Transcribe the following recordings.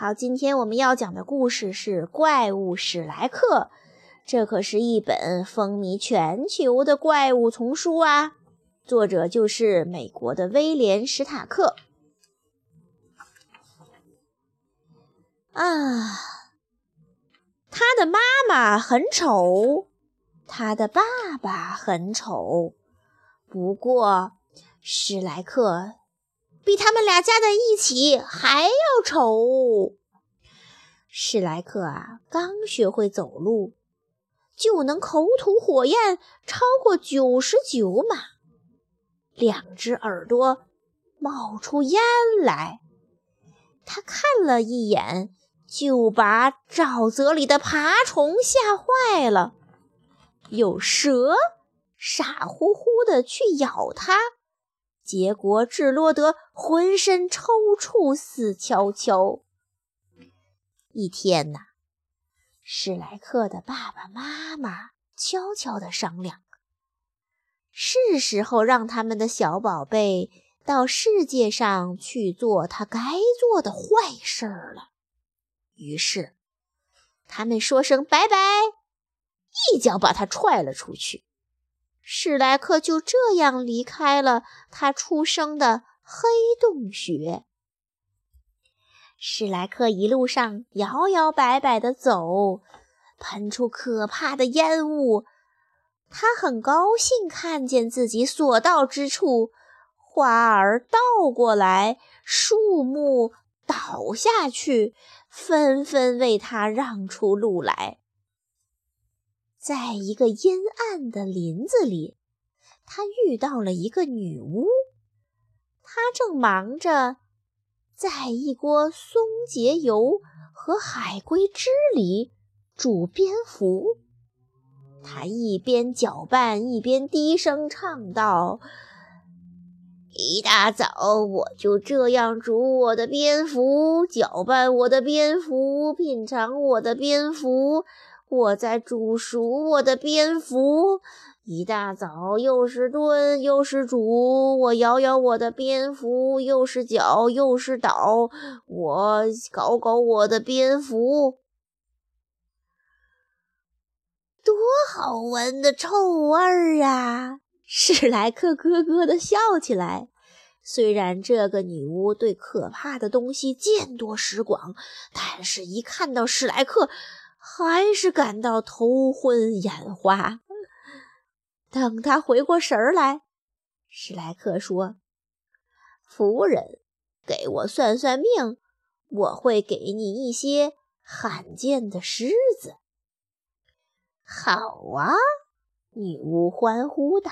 好，今天我们要讲的故事是《怪物史莱克》，这可是一本风靡全球的怪物丛书啊！作者就是美国的威廉·史塔克。啊，他的妈妈很丑，他的爸爸很丑，不过史莱克。比他们俩加在一起还要丑。史莱克啊，刚学会走路，就能口吐火焰超过九十九码，两只耳朵冒出烟来。他看了一眼，就把沼泽里的爬虫吓坏了。有蛇傻乎乎的去咬他。结果，智罗德浑身抽搐，死翘翘。一天呐，史莱克的爸爸妈妈悄悄地商量，是时候让他们的小宝贝到世界上去做他该做的坏事儿了。于是，他们说声拜拜，一脚把他踹了出去。史莱克就这样离开了他出生的黑洞穴。史莱克一路上摇摇摆摆地走，喷出可怕的烟雾。他很高兴看见自己所到之处，花儿倒过来，树木倒下去，纷纷为他让出路来。在一个阴暗的林子里，他遇到了一个女巫。她正忙着在一锅松节油和海龟汁里煮蝙蝠。她一边搅拌，一边低声唱道：“一大早，我就这样煮我的蝙蝠，搅拌我的蝙蝠，品尝我的蝙蝠。”我在煮熟我的蝙蝠，一大早又是炖又是煮，我摇摇我的蝙蝠，又是搅又是倒，我搞搞我的蝙蝠，多好闻的臭味儿啊！史莱克咯咯地笑起来。虽然这个女巫对可怕的东西见多识广，但是一看到史莱克。还是感到头昏眼花。等他回过神儿来，史莱克说：“夫人，给我算算命，我会给你一些罕见的狮子。”好啊，女巫欢呼道：“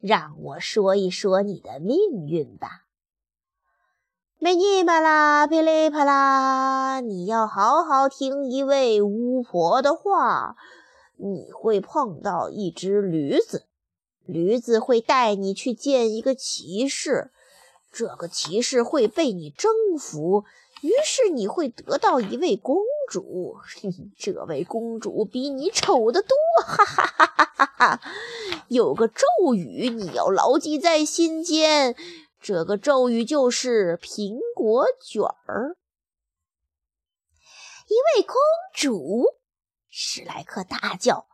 让我说一说你的命运吧。”噼里啪啦，噼里啪啦！你要好好听一位巫婆的话。你会碰到一只驴子，驴子会带你去见一个骑士，这个骑士会被你征服，于是你会得到一位公主。这位公主比你丑得多，哈哈哈哈哈哈！有个咒语，你要牢记在心间。这个咒语就是苹果卷儿。一位公主，史莱克大叫：“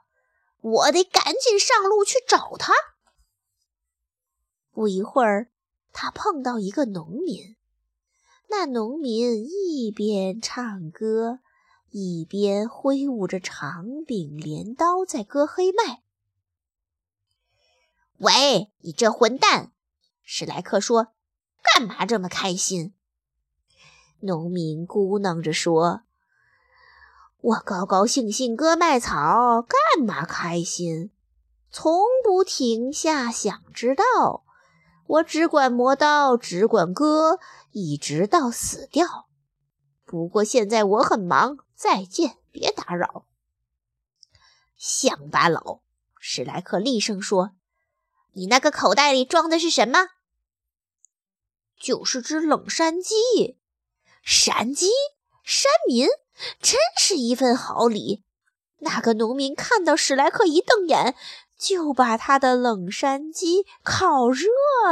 我得赶紧上路去找她。”不一会儿，他碰到一个农民。那农民一边唱歌，一边挥舞着长柄镰刀在割黑麦。“喂，你这混蛋！”史莱克说：“干嘛这么开心？”农民咕囔着说：“我高高兴兴割麦草，干嘛开心？从不停下想知道。我只管磨刀，只管割，一直到死掉。不过现在我很忙，再见，别打扰。”乡巴佬，史莱克厉声说：“你那个口袋里装的是什么？”就是只冷山鸡，山鸡，山民，真是一份好礼。那个农民看到史莱克一瞪眼，就把他的冷山鸡烤热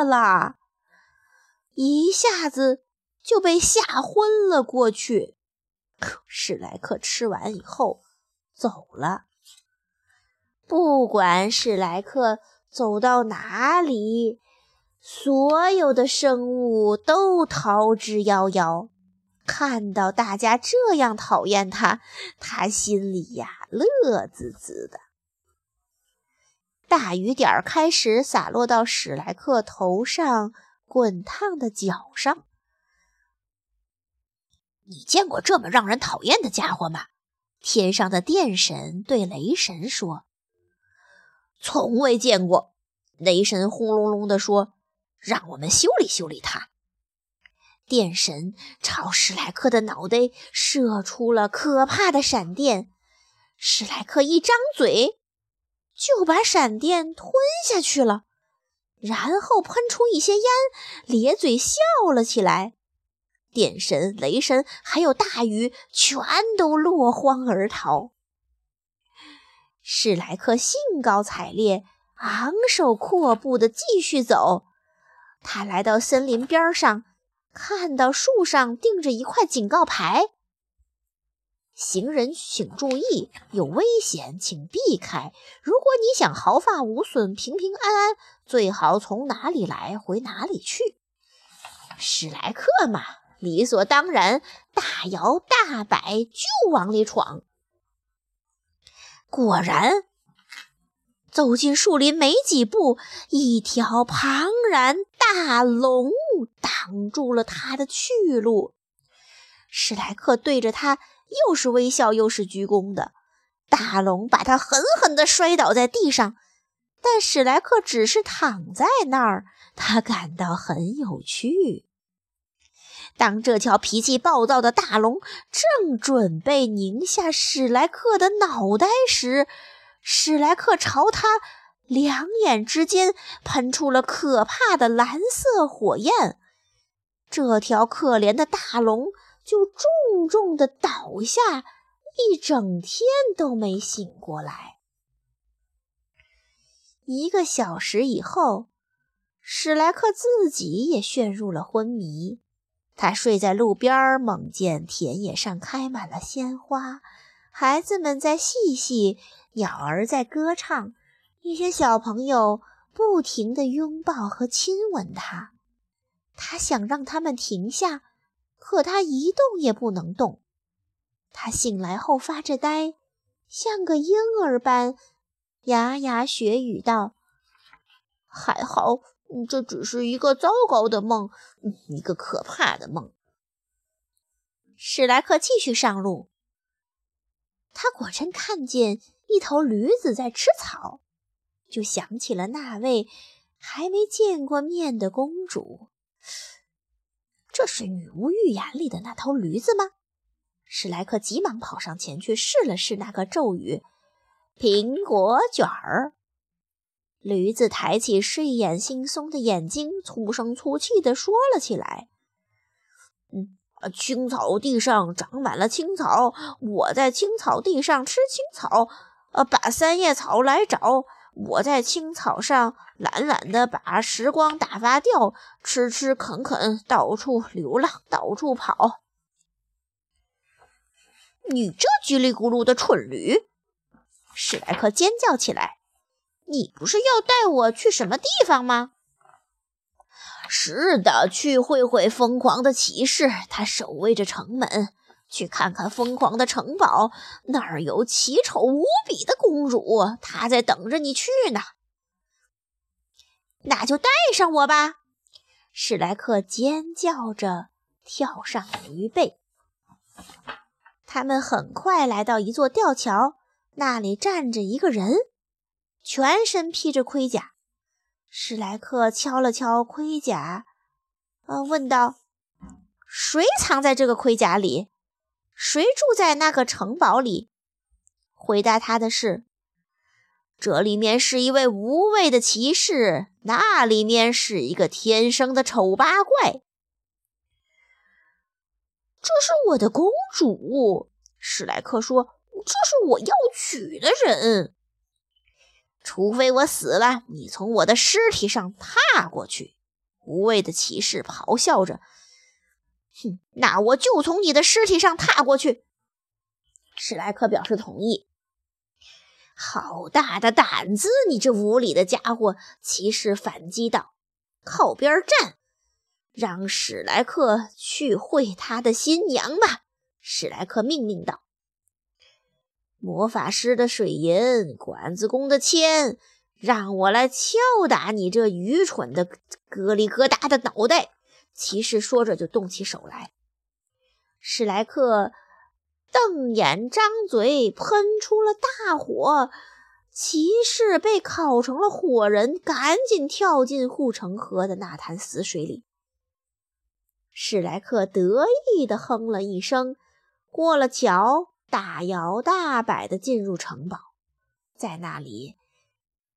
了，一下子就被吓昏了过去。史莱克吃完以后走了。不管史莱克走到哪里，所有的生物都逃之夭夭。看到大家这样讨厌他，他心里呀乐滋滋的。大雨点儿开始洒落到史莱克头上，滚烫的脚上。你见过这么让人讨厌的家伙吗？天上的电神对雷神说。从未见过，雷神轰隆隆地说：“让我们修理修理他。”电神朝史莱克的脑袋射出了可怕的闪电，史莱克一张嘴就把闪电吞下去了，然后喷出一些烟，咧嘴笑了起来。电神、雷神还有大鱼全都落荒而逃。史莱克兴高采烈，昂首阔步地继续走。他来到森林边上，看到树上钉着一块警告牌：“行人请注意，有危险，请避开。如果你想毫发无损、平平安安，最好从哪里来回哪里去。”史莱克嘛，理所当然，大摇大摆就往里闯。果然，走进树林没几步，一条庞然大龙挡住了他的去路。史莱克对着他又是微笑又是鞠躬的，大龙把他狠狠地摔倒在地上。但史莱克只是躺在那儿，他感到很有趣。当这条脾气暴躁的大龙正准备拧下史莱克的脑袋时，史莱克朝他两眼之间喷出了可怕的蓝色火焰，这条可怜的大龙就重重的倒下，一整天都没醒过来。一个小时以后，史莱克自己也陷入了昏迷。他睡在路边，梦见田野上开满了鲜花，孩子们在嬉戏，鸟儿在歌唱，一些小朋友不停地拥抱和亲吻他。他想让他们停下，可他一动也不能动。他醒来后发着呆，像个婴儿般，牙牙学语道：“还好。”这只是一个糟糕的梦，一个可怕的梦。史莱克继续上路，他果真看见一头驴子在吃草，就想起了那位还没见过面的公主。这是女巫预言里的那头驴子吗？史莱克急忙跑上前去试了试那个咒语：“苹果卷儿。”驴子抬起睡眼惺忪的眼睛，粗声粗气地说了起来：“青草地上长满了青草，我在青草地上吃青草。呃，把三叶草来找，我在青草上懒懒地把时光打发掉，吃吃啃啃，到处流浪，到处跑。你这叽里咕噜的蠢驴！”史莱克尖叫起来。你不是要带我去什么地方吗？是的，去会会疯狂的骑士，他守卫着城门。去看看疯狂的城堡，那儿有奇丑无比的公主，她在等着你去呢。那就带上我吧！史莱克尖叫着跳上驴背。他们很快来到一座吊桥，那里站着一个人。全身披着盔甲，史莱克敲了敲盔甲，呃，问道：“谁藏在这个盔甲里？谁住在那个城堡里？”回答他的是：“这里面是一位无畏的骑士，那里面是一个天生的丑八怪。”这是我的公主，史莱克说：“这是我要娶的人。”除非我死了，你从我的尸体上踏过去。”无畏的骑士咆哮着，哼，那我就从你的尸体上踏过去。史莱克表示同意。好大的胆子，你这无礼的家伙！骑士反击道：“靠边站，让史莱克去会他的新娘吧。”史莱克命令道：“魔法师的水银，管子工的铅，让我来敲打你这愚蠢的咯里咯哒的脑袋！”骑士说着就动起手来。史莱克。瞪眼张嘴，喷出了大火，骑士被烤成了火人，赶紧跳进护城河的那潭死水里。史莱克得意地哼了一声，过了桥，大摇大摆地进入城堡，在那里，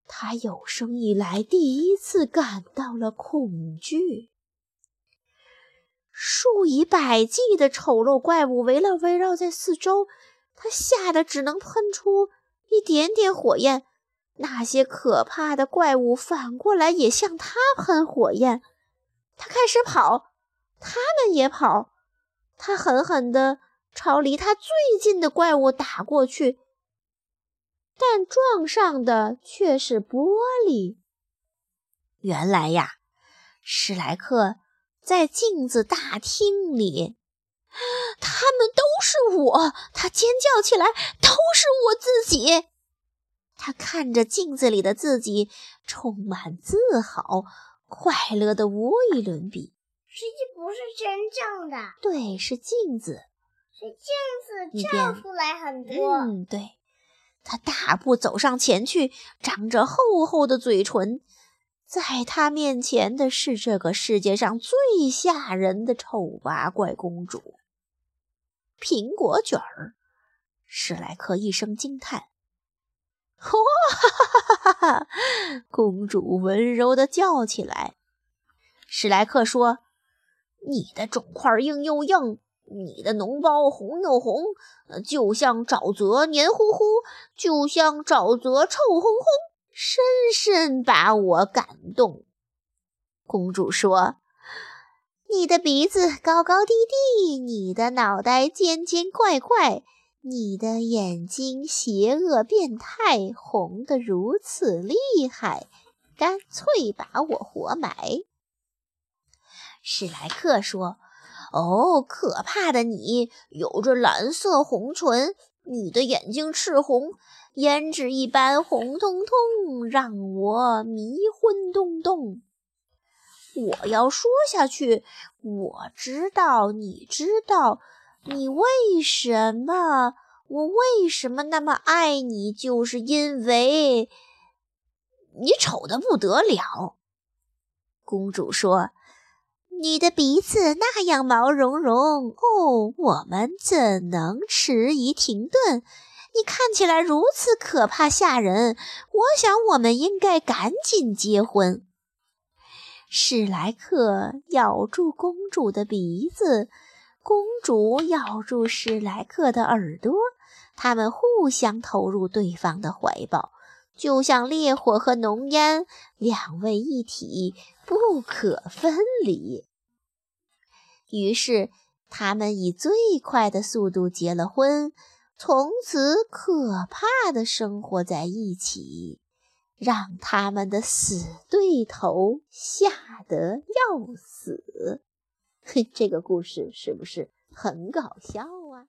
他有生以来第一次感到了恐惧。数以百计的丑陋怪物围了围绕在四周，他吓得只能喷出一点点火焰。那些可怕的怪物反过来也向他喷火焰。他开始跑，他们也跑。他狠狠地朝离他最近的怪物打过去，但撞上的却是玻璃。原来呀，史莱克。在镜子大厅里，他们都是我！他尖叫起来，都是我自己！他看着镜子里的自己，充满自豪，快乐的无与伦比。实际不是真正的，对，是镜子，是镜子照出来很多。嗯，对。他大步走上前去，长着厚厚的嘴唇。在他面前的是这个世界上最吓人的丑八怪公主——苹果卷儿。史莱克一声惊叹：“哇哈哈哈哈！” 公主温柔地叫起来。史莱克说：“你的肿块硬又硬，你的脓包红又红，就像沼泽黏糊糊，就像沼泽臭烘烘。”深深把我感动。公主说：“你的鼻子高高低低，你的脑袋尖尖怪怪，你的眼睛邪恶变态，红得如此厉害，干脆把我活埋。”史莱克说：“哦，可怕的你，有着蓝色红唇，你的眼睛赤红。”胭脂一般红彤彤，让我迷昏咚咚。我要说下去，我知道，你知道，你为什么？我为什么那么爱你？就是因为你丑的不得了。公主说：“你的鼻子那样毛茸茸，哦，我们怎能迟疑停顿？”你看起来如此可怕吓人，我想我们应该赶紧结婚。史莱克咬住公主的鼻子，公主咬住史莱克的耳朵，他们互相投入对方的怀抱，就像烈火和浓烟，两位一体，不可分离。于是，他们以最快的速度结了婚。从此可怕的生活在一起，让他们的死对头吓得要死。这个故事是不是很搞笑啊？